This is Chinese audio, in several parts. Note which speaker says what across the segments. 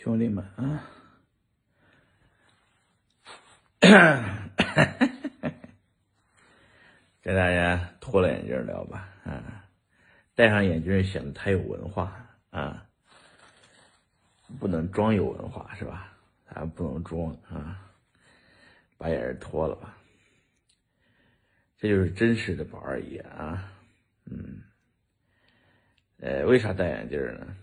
Speaker 1: 兄弟们啊，给大家脱了眼镜聊吧啊，戴上眼镜显得太有文化啊，不能装有文化是吧？咱不能装啊，把眼镜脱了吧，这就是真实的宝二爷啊，嗯，呃，为啥戴眼镜呢？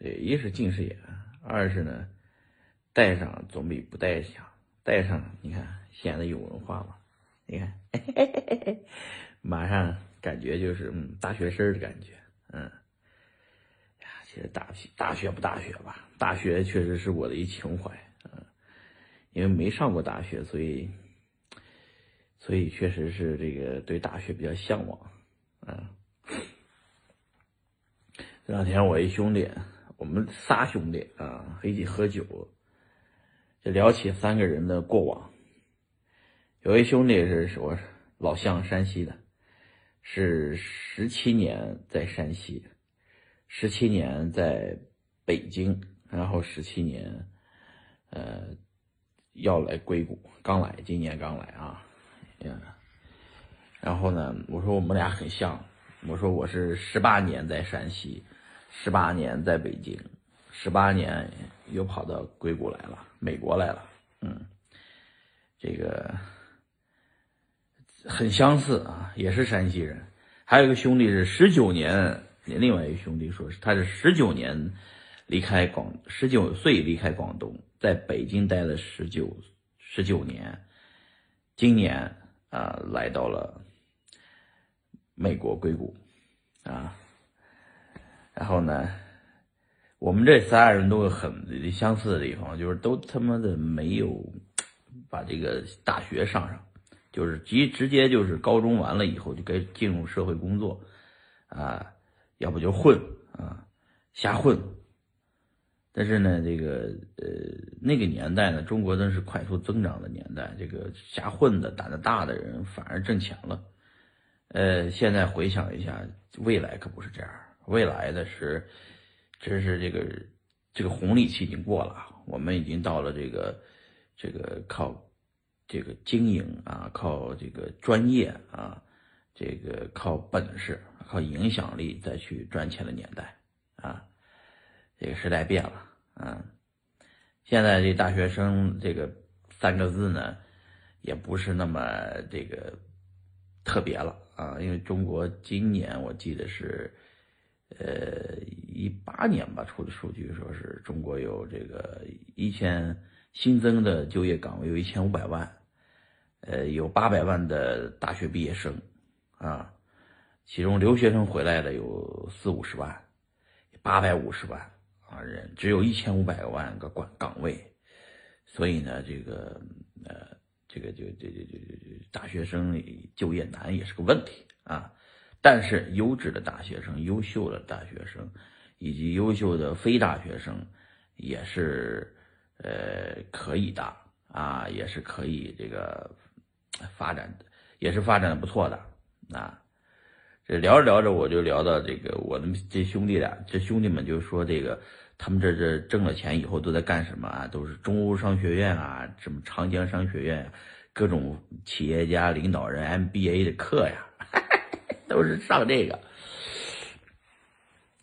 Speaker 1: 呃，一是近视眼。二是呢，戴上总比不戴强。戴上，你看显得有文化嘛？你看，马上感觉就是嗯，大学生的感觉。嗯，其实大学大学不大学吧？大学确实是我的一情怀。嗯，因为没上过大学，所以所以确实是这个对大学比较向往。嗯，这两天我一兄弟。我们仨兄弟啊，一起喝酒，就聊起三个人的过往。有一兄弟是我老乡，山西的，是十七年在山西，十七年在北京，然后十七年，呃，要来硅谷，刚来，今年刚来啊，嗯，然后呢，我说我们俩很像，我说我是十八年在山西。十八年在北京，十八年又跑到硅谷来了，美国来了。嗯，这个很相似啊，也是山西人。还有一个兄弟是十九年，另外一个兄弟说是他是十九年离开广，十九岁离开广东，在北京待了十九十九年，今年啊来到了美国硅谷啊。然后呢，我们这仨人都有很相似的地方，就是都他妈的没有把这个大学上上，就是直直接就是高中完了以后就该进入社会工作，啊，要不就混啊，瞎混。但是呢，这个呃那个年代呢，中国真是快速增长的年代，这个瞎混的胆子大的人反而挣钱了。呃，现在回想一下，未来可不是这样。未来的是，真是这个这个红利期已经过了，我们已经到了这个这个靠这个经营啊，靠这个专业啊，这个靠本事、靠影响力再去赚钱的年代啊，这个时代变了啊。现在这大学生这个三个字呢，也不是那么这个特别了啊，因为中国今年我记得是。呃，一八年吧出的数据说是中国有这个一千新增的就业岗位有一千五百万，呃，有八百万的大学毕业生，啊，其中留学生回来的有四五十万，八百五十万啊人，只有一千五百万个岗岗位，所以呢，这个呃，这个就这这这这大学生就业难也是个问题啊。但是优质的大学生、优秀的大学生，以及优秀的非大学生，也是呃可以的啊，也是可以这个发展的，也是发展的不错的啊。这聊着聊着，我就聊到这个我的这兄弟俩，这兄弟们就说这个他们这这挣了钱以后都在干什么啊？都是中欧商学院啊，什么长江商学院，各种企业家领导人 MBA 的课呀。都是上这个，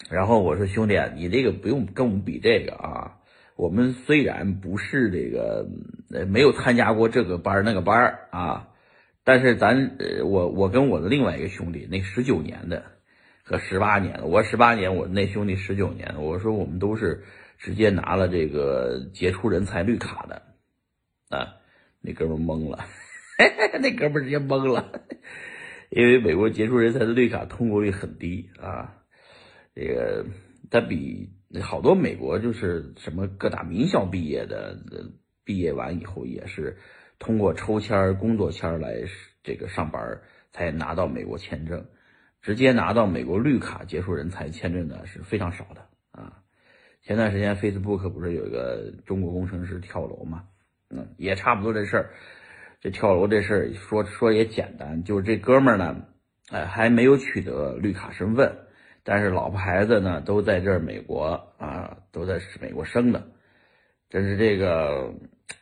Speaker 1: 然后我说兄弟，你这个不用跟我们比这个啊。我们虽然不是这个，没有参加过这个班那个班啊，但是咱呃，我我跟我的另外一个兄弟，那十九年的和十八年的，我十八年，我那兄弟十九年，我说我们都是直接拿了这个杰出人才绿卡的啊。那哥们懵了，那哥们直接懵了。因为美国杰出人才的绿卡通过率很低啊，这个他比好多美国就是什么各大名校毕业的，毕业完以后也是通过抽签工作签来这个上班才拿到美国签证，直接拿到美国绿卡杰出人才签证的是非常少的啊。前段时间 Facebook 不是有一个中国工程师跳楼嘛，嗯，也差不多这事儿。这跳楼这事儿说说也简单，就是这哥们儿呢，哎，还没有取得绿卡身份，但是老婆孩子呢都在这儿美国啊，都在美国生的，真是这个，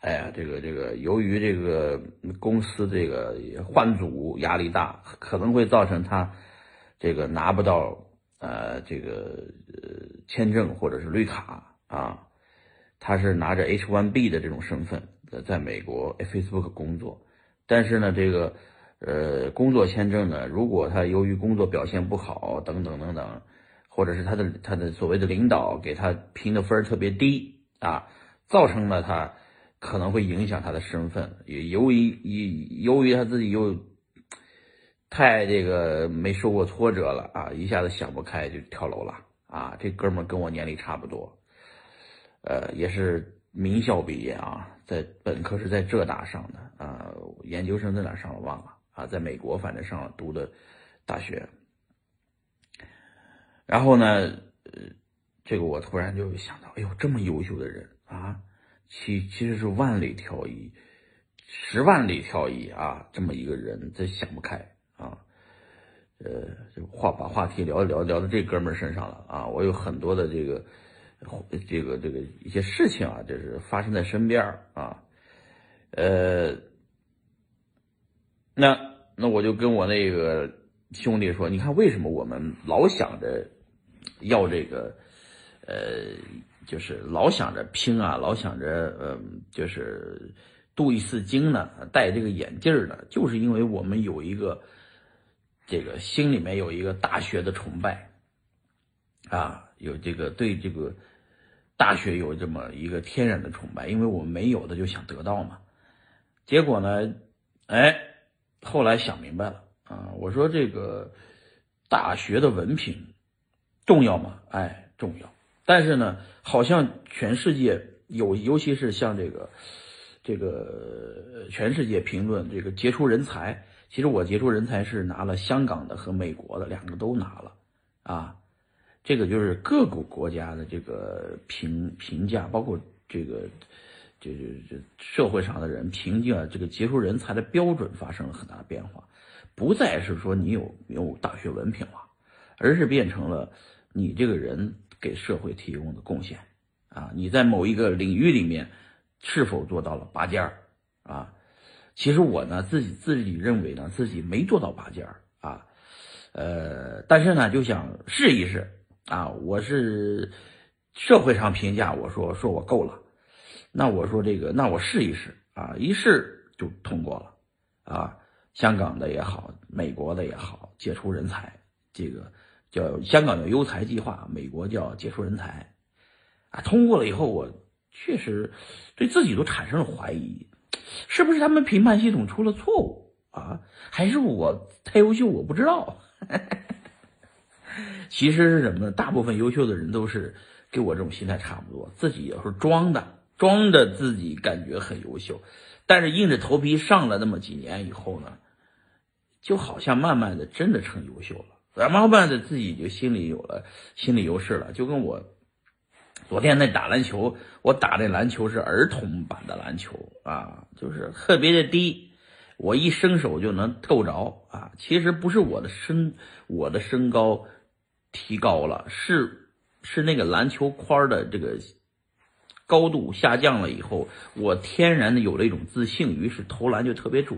Speaker 1: 哎呀，这个这个，由于这个公司这个换组压力大，可能会造成他这个拿不到呃这个呃签证或者是绿卡啊。他是拿着 H1B 的这种身份在在美国 Facebook 工作，但是呢，这个呃工作签证呢，如果他由于工作表现不好等等等等，或者是他的他的所谓的领导给他评的分特别低啊，造成了他可能会影响他的身份，也由于由于他自己又太这个没受过挫折了啊，一下子想不开就跳楼了啊，这哥们跟我年龄差不多。呃，也是名校毕业啊，在本科是在浙大上的啊，研究生在哪上了忘了啊，在美国反正上了读的大学。然后呢，呃，这个我突然就想到，哎呦，这么优秀的人啊，其其实是万里挑一，十万里挑一啊，这么一个人，真想不开啊。呃，话把话题聊一聊聊到这哥们儿身上了啊，我有很多的这个。这个这个一些事情啊，就是发生在身边啊，呃，那那我就跟我那个兄弟说，你看为什么我们老想着要这个，呃，就是老想着拼啊，老想着呃，就是镀一次金呢，戴这个眼镜呢，就是因为我们有一个这个心里面有一个大学的崇拜啊，有这个对这个。大学有这么一个天然的崇拜，因为我们没有的就想得到嘛。结果呢，哎，后来想明白了啊，我说这个大学的文凭重要吗？哎，重要。但是呢，好像全世界有，尤其是像这个这个全世界评论这个杰出人才，其实我杰出人才是拿了香港的和美国的两个都拿了啊。这个就是各个国家的这个评评价，包括这个，这这这社会上的人评价这个杰出人才的标准发生了很大的变化，不再是说你有没有大学文凭了，而是变成了你这个人给社会提供的贡献啊，你在某一个领域里面是否做到了拔尖儿啊？其实我呢自己自己认为呢自己没做到拔尖儿啊，呃，但是呢就想试一试。啊，我是社会上评价，我说说我够了，那我说这个，那我试一试啊，一试就通过了啊。香港的也好，美国的也好，杰出人才，这个叫香港叫优才计划，美国叫杰出人才啊。通过了以后，我确实对自己都产生了怀疑，是不是他们评判系统出了错误啊？还是我太优秀，我不知道。其实是什么呢？大部分优秀的人都是跟我这种心态差不多，自己有时候装的，装的自己感觉很优秀，但是硬着头皮上了那么几年以后呢，就好像慢慢的真的成优秀了，慢慢的自己就心里有了心理优势了。就跟我昨天那打篮球，我打的篮球是儿童版的篮球啊，就是特别的低，我一伸手就能够着啊。其实不是我的身，我的身高。提高了，是是那个篮球框的这个高度下降了以后，我天然的有了一种自信，于是投篮就特别准。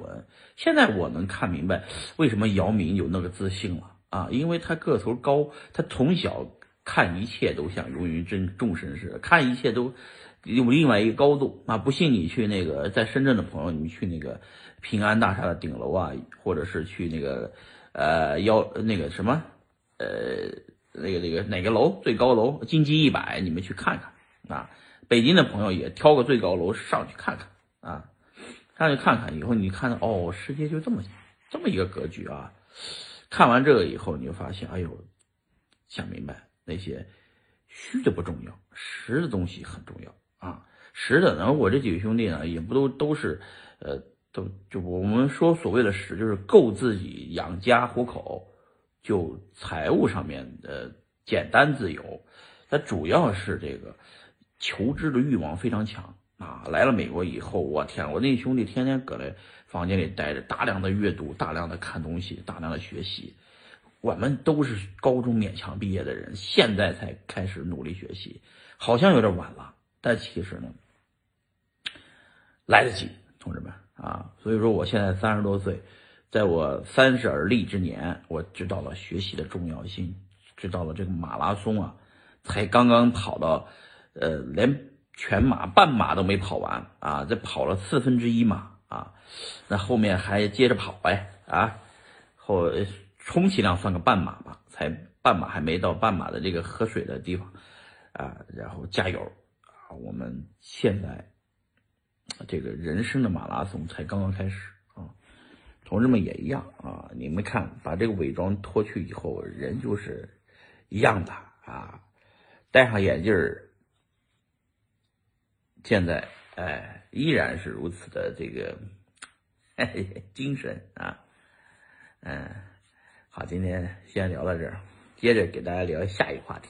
Speaker 1: 现在我能看明白为什么姚明有那个自信了啊，因为他个头高，他从小看一切都像如云真众生似的，看一切都有另外一个高度啊。不信你去那个在深圳的朋友，你们去那个平安大厦的顶楼啊，或者是去那个呃幺那个什么。呃，那个那个哪个楼最高楼？金鸡一百，你们去看看啊！北京的朋友也挑个最高楼上去看看啊，上去看看以后，你看到哦，世界就这么这么一个格局啊！看完这个以后，你就发现，哎呦，想明白那些虚的不重要，实的东西很重要啊！实的，然后我这几个兄弟呢，也不都都是，呃，都就我们说所谓的实，就是够自己养家糊口。就财务上面的简单自由，它主要是这个求知的欲望非常强啊！来了美国以后，我天，我那兄弟天天搁那房间里待着，大量的阅读，大量的看东西，大量的学习。我们都是高中勉强毕业的人，现在才开始努力学习，好像有点晚了，但其实呢，来得及，同志们啊！所以说，我现在三十多岁，在我三十而立之年，我知道了学习的重要性，知道了这个马拉松啊，才刚刚跑到，呃，连全马、半马都没跑完啊，这跑了四分之一马啊，那后面还接着跑呗啊，后充其量算个半马吧，才半马还没到半马的这个喝水的地方啊，然后加油啊！我们现在。这个人生的马拉松才刚刚开始，同志们也一样啊！你们看，把这个伪装脱去以后，人就是一样的啊。戴上眼镜，现在哎，依然是如此的这个 精神啊。嗯，好，今天先聊到这儿，接着给大家聊下一个话题。